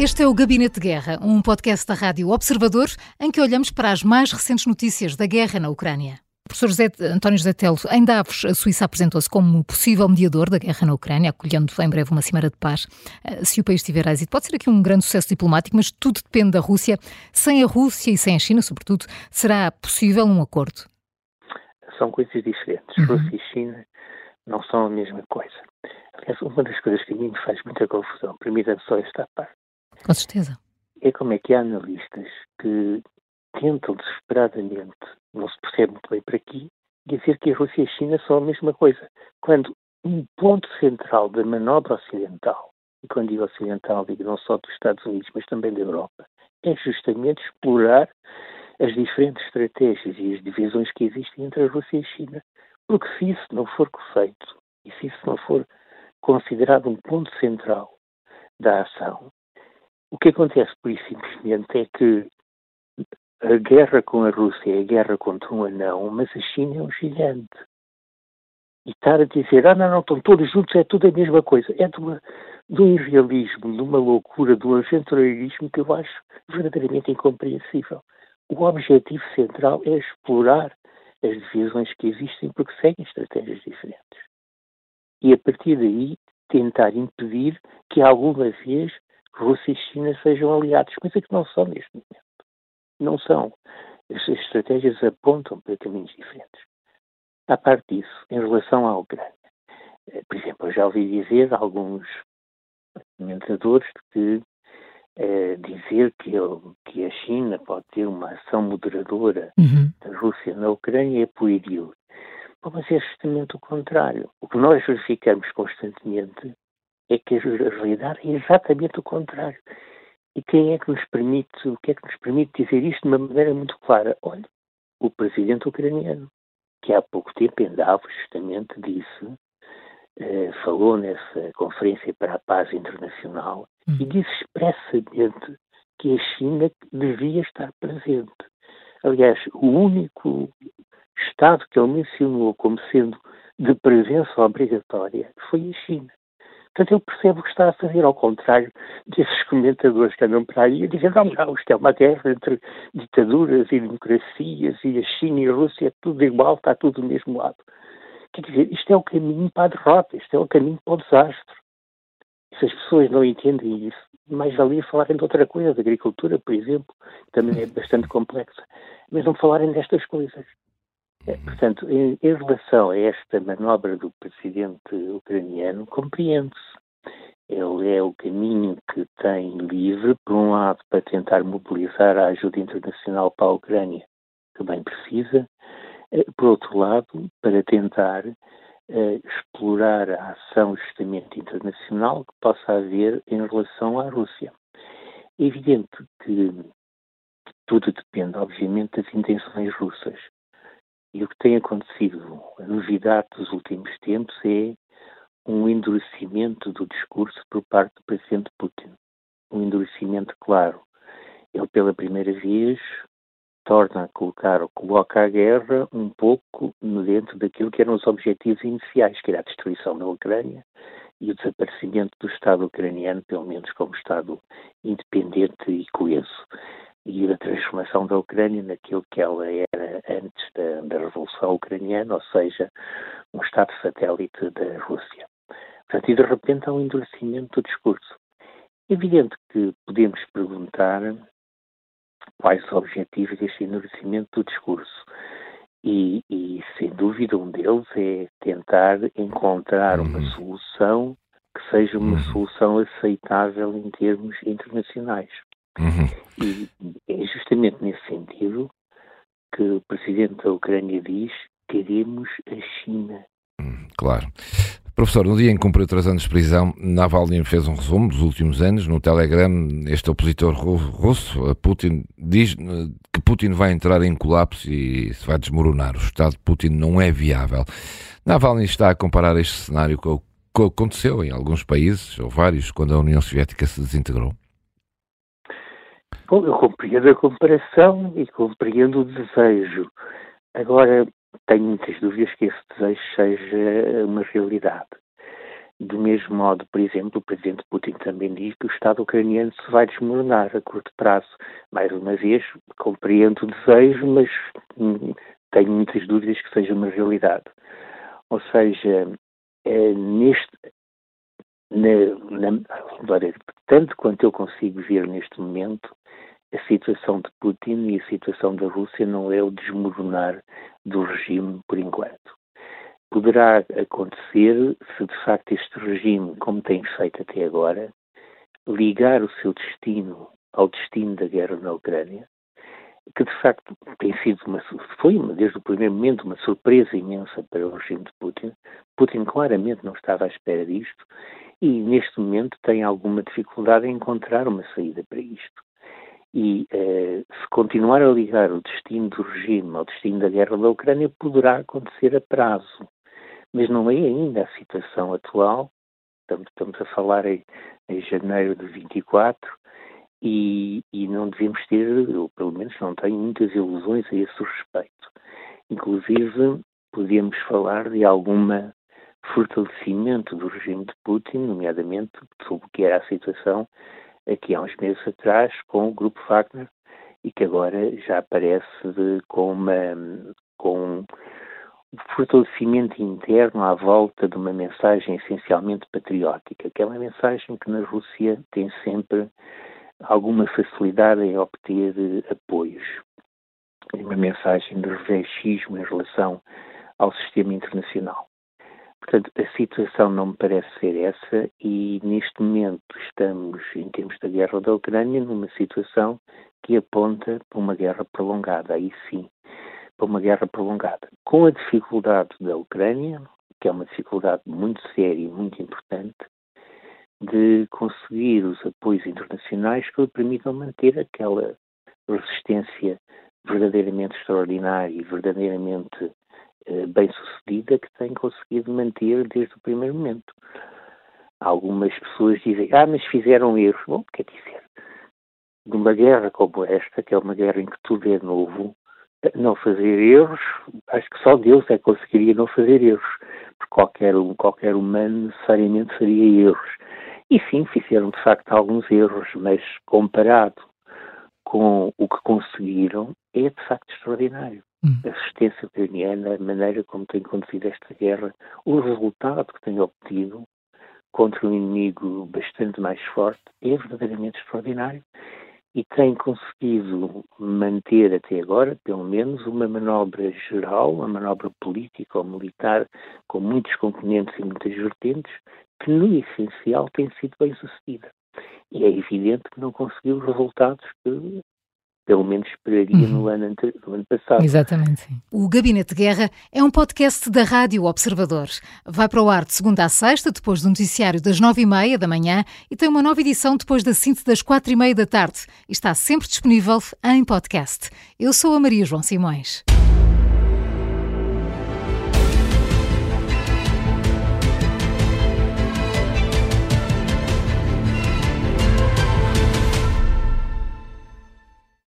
Este é o Gabinete de Guerra, um podcast da Rádio Observador em que olhamos para as mais recentes notícias da guerra na Ucrânia. Professor José, António José Telo, em Davos, a Suíça apresentou-se como possível mediador da guerra na Ucrânia, acolhendo em breve uma cimeira de paz. Eh, se o país tiver êxito, pode ser aqui um grande sucesso diplomático, mas tudo depende da Rússia. Sem a Rússia e sem a China, sobretudo, será possível um acordo? São coisas diferentes. Uhum. Rússia e China não são a mesma coisa. Aliás, uma das coisas que a mim me faz muita confusão, permita-me só esta parte, com certeza. É como é que há analistas que tentam desesperadamente, não se percebe muito bem para aqui, dizer que a Rússia e a China são a mesma coisa, quando um ponto central da manobra ocidental, e quando digo ocidental digo não só dos Estados Unidos, mas também da Europa, é justamente explorar as diferentes estratégias e as divisões que existem entre a Rússia e a China. Porque se isso não for feito, e se isso não for considerado um ponto central da ação, o que acontece, por isso simplesmente, é que a guerra com a Rússia é a guerra contra um anão, mas a China é um gigante. E estar a dizer, ah, não, não, estão todos juntos, é tudo a mesma coisa. É de, uma, de um irrealismo, de uma loucura, de um aventureirismo que eu acho verdadeiramente incompreensível. O objetivo central é explorar as divisões que existem porque seguem estratégias diferentes. E a partir daí tentar impedir que alguma vez Rússia e China sejam aliados, coisa que não são neste momento. Não são. As estratégias apontam para caminhos diferentes. À parte disso, em relação à Ucrânia, eh, por exemplo, eu já ouvi dizer alguns comentadores que eh, dizer que, que, a China pode ter uma ação moderadora uhum. da Rússia na Ucrânia é pueril. Mas é justamente o contrário. O que nós verificamos constantemente é que a realidade é exatamente o contrário. E quem é que nos permite, o que é que nos permite dizer isto de uma maneira muito clara? Olha, o presidente ucraniano, que há pouco tempo em Davos justamente disse, eh, falou nessa conferência para a paz internacional hum. e disse expressamente que a China devia estar presente. Aliás, o único Estado que ele mencionou como sendo de presença obrigatória foi a China. Portanto, ele percebe o que está a fazer, ao contrário desses comentadores que andam para aí a dizer não, não, isto é uma guerra entre ditaduras e democracias e a China e a Rússia é tudo igual, está tudo do mesmo lado. Quer dizer, isto é o caminho para a derrota, isto é o caminho para o desastre. Se as pessoas não entendem isso, mais valia falarem de outra coisa, de agricultura, por exemplo, também é bastante complexa, mas não falarem destas coisas. É, portanto, em, em, relação a esta manobra do presidente ucraniano, compreende-se. Ele é o caminho que tem livre, por um lado, para tentar mobilizar a ajuda internacional para a Ucrânia, que bem precisa, eh, por outro lado, para tentar uh, explorar a ação justamente internacional que possa haver em relação à Rússia. É evidente que tudo depende, obviamente, das intenções russas. E o que tem acontecido, a novidade dos últimos tempos é um endurecimento do discurso por parte do presidente Putin. Um endurecimento claro. Ele, pela primeira vez, torna a colocar ou coloca a guerra um pouco dentro daquilo que eram os objetivos iniciais, que era a destruição da Ucrânia e o desaparecimento do Estado ucraniano, pelo menos como Estado independente e coeso e da transformação da Ucrânia naquilo que ela era antes da, da Revolução Ucraniana, ou seja, um Estado satélite da Rússia. Portanto, e de repente há um endurecimento do discurso. É evidente que podemos perguntar quais os objetivos deste endurecimento do discurso. E, e, sem dúvida, um deles é tentar encontrar uma uhum. solução que seja uma uhum. solução aceitável em termos internacionais. Uhum. E é justamente nesse sentido que o presidente da Ucrânia diz queremos a China. Hum, claro. Professor, no dia em que cumpriu três anos de prisão, Navalny fez um resumo dos últimos anos. No Telegram, este opositor russo, Putin, diz eh, que Putin vai entrar em colapso e se vai desmoronar. O Estado de Putin não é viável. Navalny está a comparar este cenário com o que aconteceu em alguns países, ou vários, quando a União Soviética se desintegrou. Bom, eu compreendo a comparação e compreendo o desejo. Agora, tenho muitas dúvidas que esse desejo seja uma realidade. Do mesmo modo, por exemplo, o presidente Putin também diz que o Estado ucraniano se vai desmoronar a curto prazo. Mais uma vez, compreendo o desejo, mas hum, tenho muitas dúvidas que seja uma realidade. Ou seja, é, neste, na, na, tanto quanto eu consigo ver neste momento, a situação de Putin e a situação da Rússia não é o desmoronar do regime por enquanto poderá acontecer se de facto este regime, como tem feito até agora, ligar o seu destino ao destino da guerra na Ucrânia, que de facto tem sido uma, foi uma, desde o primeiro momento uma surpresa imensa para o regime de Putin. Putin claramente não estava à espera disto e neste momento tem alguma dificuldade em encontrar uma saída para isto. E eh, se continuar a ligar o destino do regime ao destino da guerra da Ucrânia, poderá acontecer a prazo mas não é ainda a situação atual. Estamos, estamos a falar em, em, janeiro de 24 e, e não devemos ter, ou pelo menos não tenho muitas ilusões a esse respeito. Inclusive, podíamos falar de alguma fortalecimento do regime de Putin, nomeadamente sobre o que era a situação aqui há uns meses atrás com o grupo Wagner e que agora já aparece de, com, uma, com o fortalecimento interno à volta de uma mensagem essencialmente patriótica, que é uma mensagem que na Rússia tem sempre alguma facilidade em obter apoios. É uma mensagem de revanchismo em relação ao sistema internacional. Portanto, a situação não me parece ser essa e neste momento estamos, em termos da guerra da Ucrânia, numa situação que aponta para uma guerra prolongada. Aí sim, para uma guerra prolongada. Com a dificuldade da Ucrânia, que é uma dificuldade muito séria e muito importante, de conseguir os apoios internacionais que lhe permitam manter aquela resistência verdadeiramente extraordinária e verdadeiramente bem-sucedida que tem conseguido manter desde o primeiro momento. Algumas pessoas dizem, ah, mas fizeram erros. Bom, quer dizer, numa guerra como esta, que é uma guerra em que tudo é novo, não fazer erros, acho que só Deus é que conseguiria não fazer erros, porque qualquer, qualquer humano necessariamente faria erros. E sim, fizeram de facto alguns erros, mas comparado com o que conseguiram, é de facto extraordinário. Hum. A resistência ucraniana, a maneira como tem conduzido esta guerra, o resultado que tem obtido contra um inimigo bastante mais forte é verdadeiramente extraordinário e tem conseguido manter até agora, pelo menos, uma manobra geral, uma manobra política ou militar com muitos componentes e muitas vertentes, que no essencial tem sido bem sucedida. E é evidente que não conseguiu os resultados que pelo menos esperaria uhum. no, ano no ano passado. Exatamente. Sim. O Gabinete de Guerra é um podcast da Rádio Observador. Vai para o ar de segunda a sexta, depois do noticiário das nove e meia da manhã e tem uma nova edição depois da síntese das quatro e meia da tarde. E está sempre disponível em podcast. Eu sou a Maria João Simões.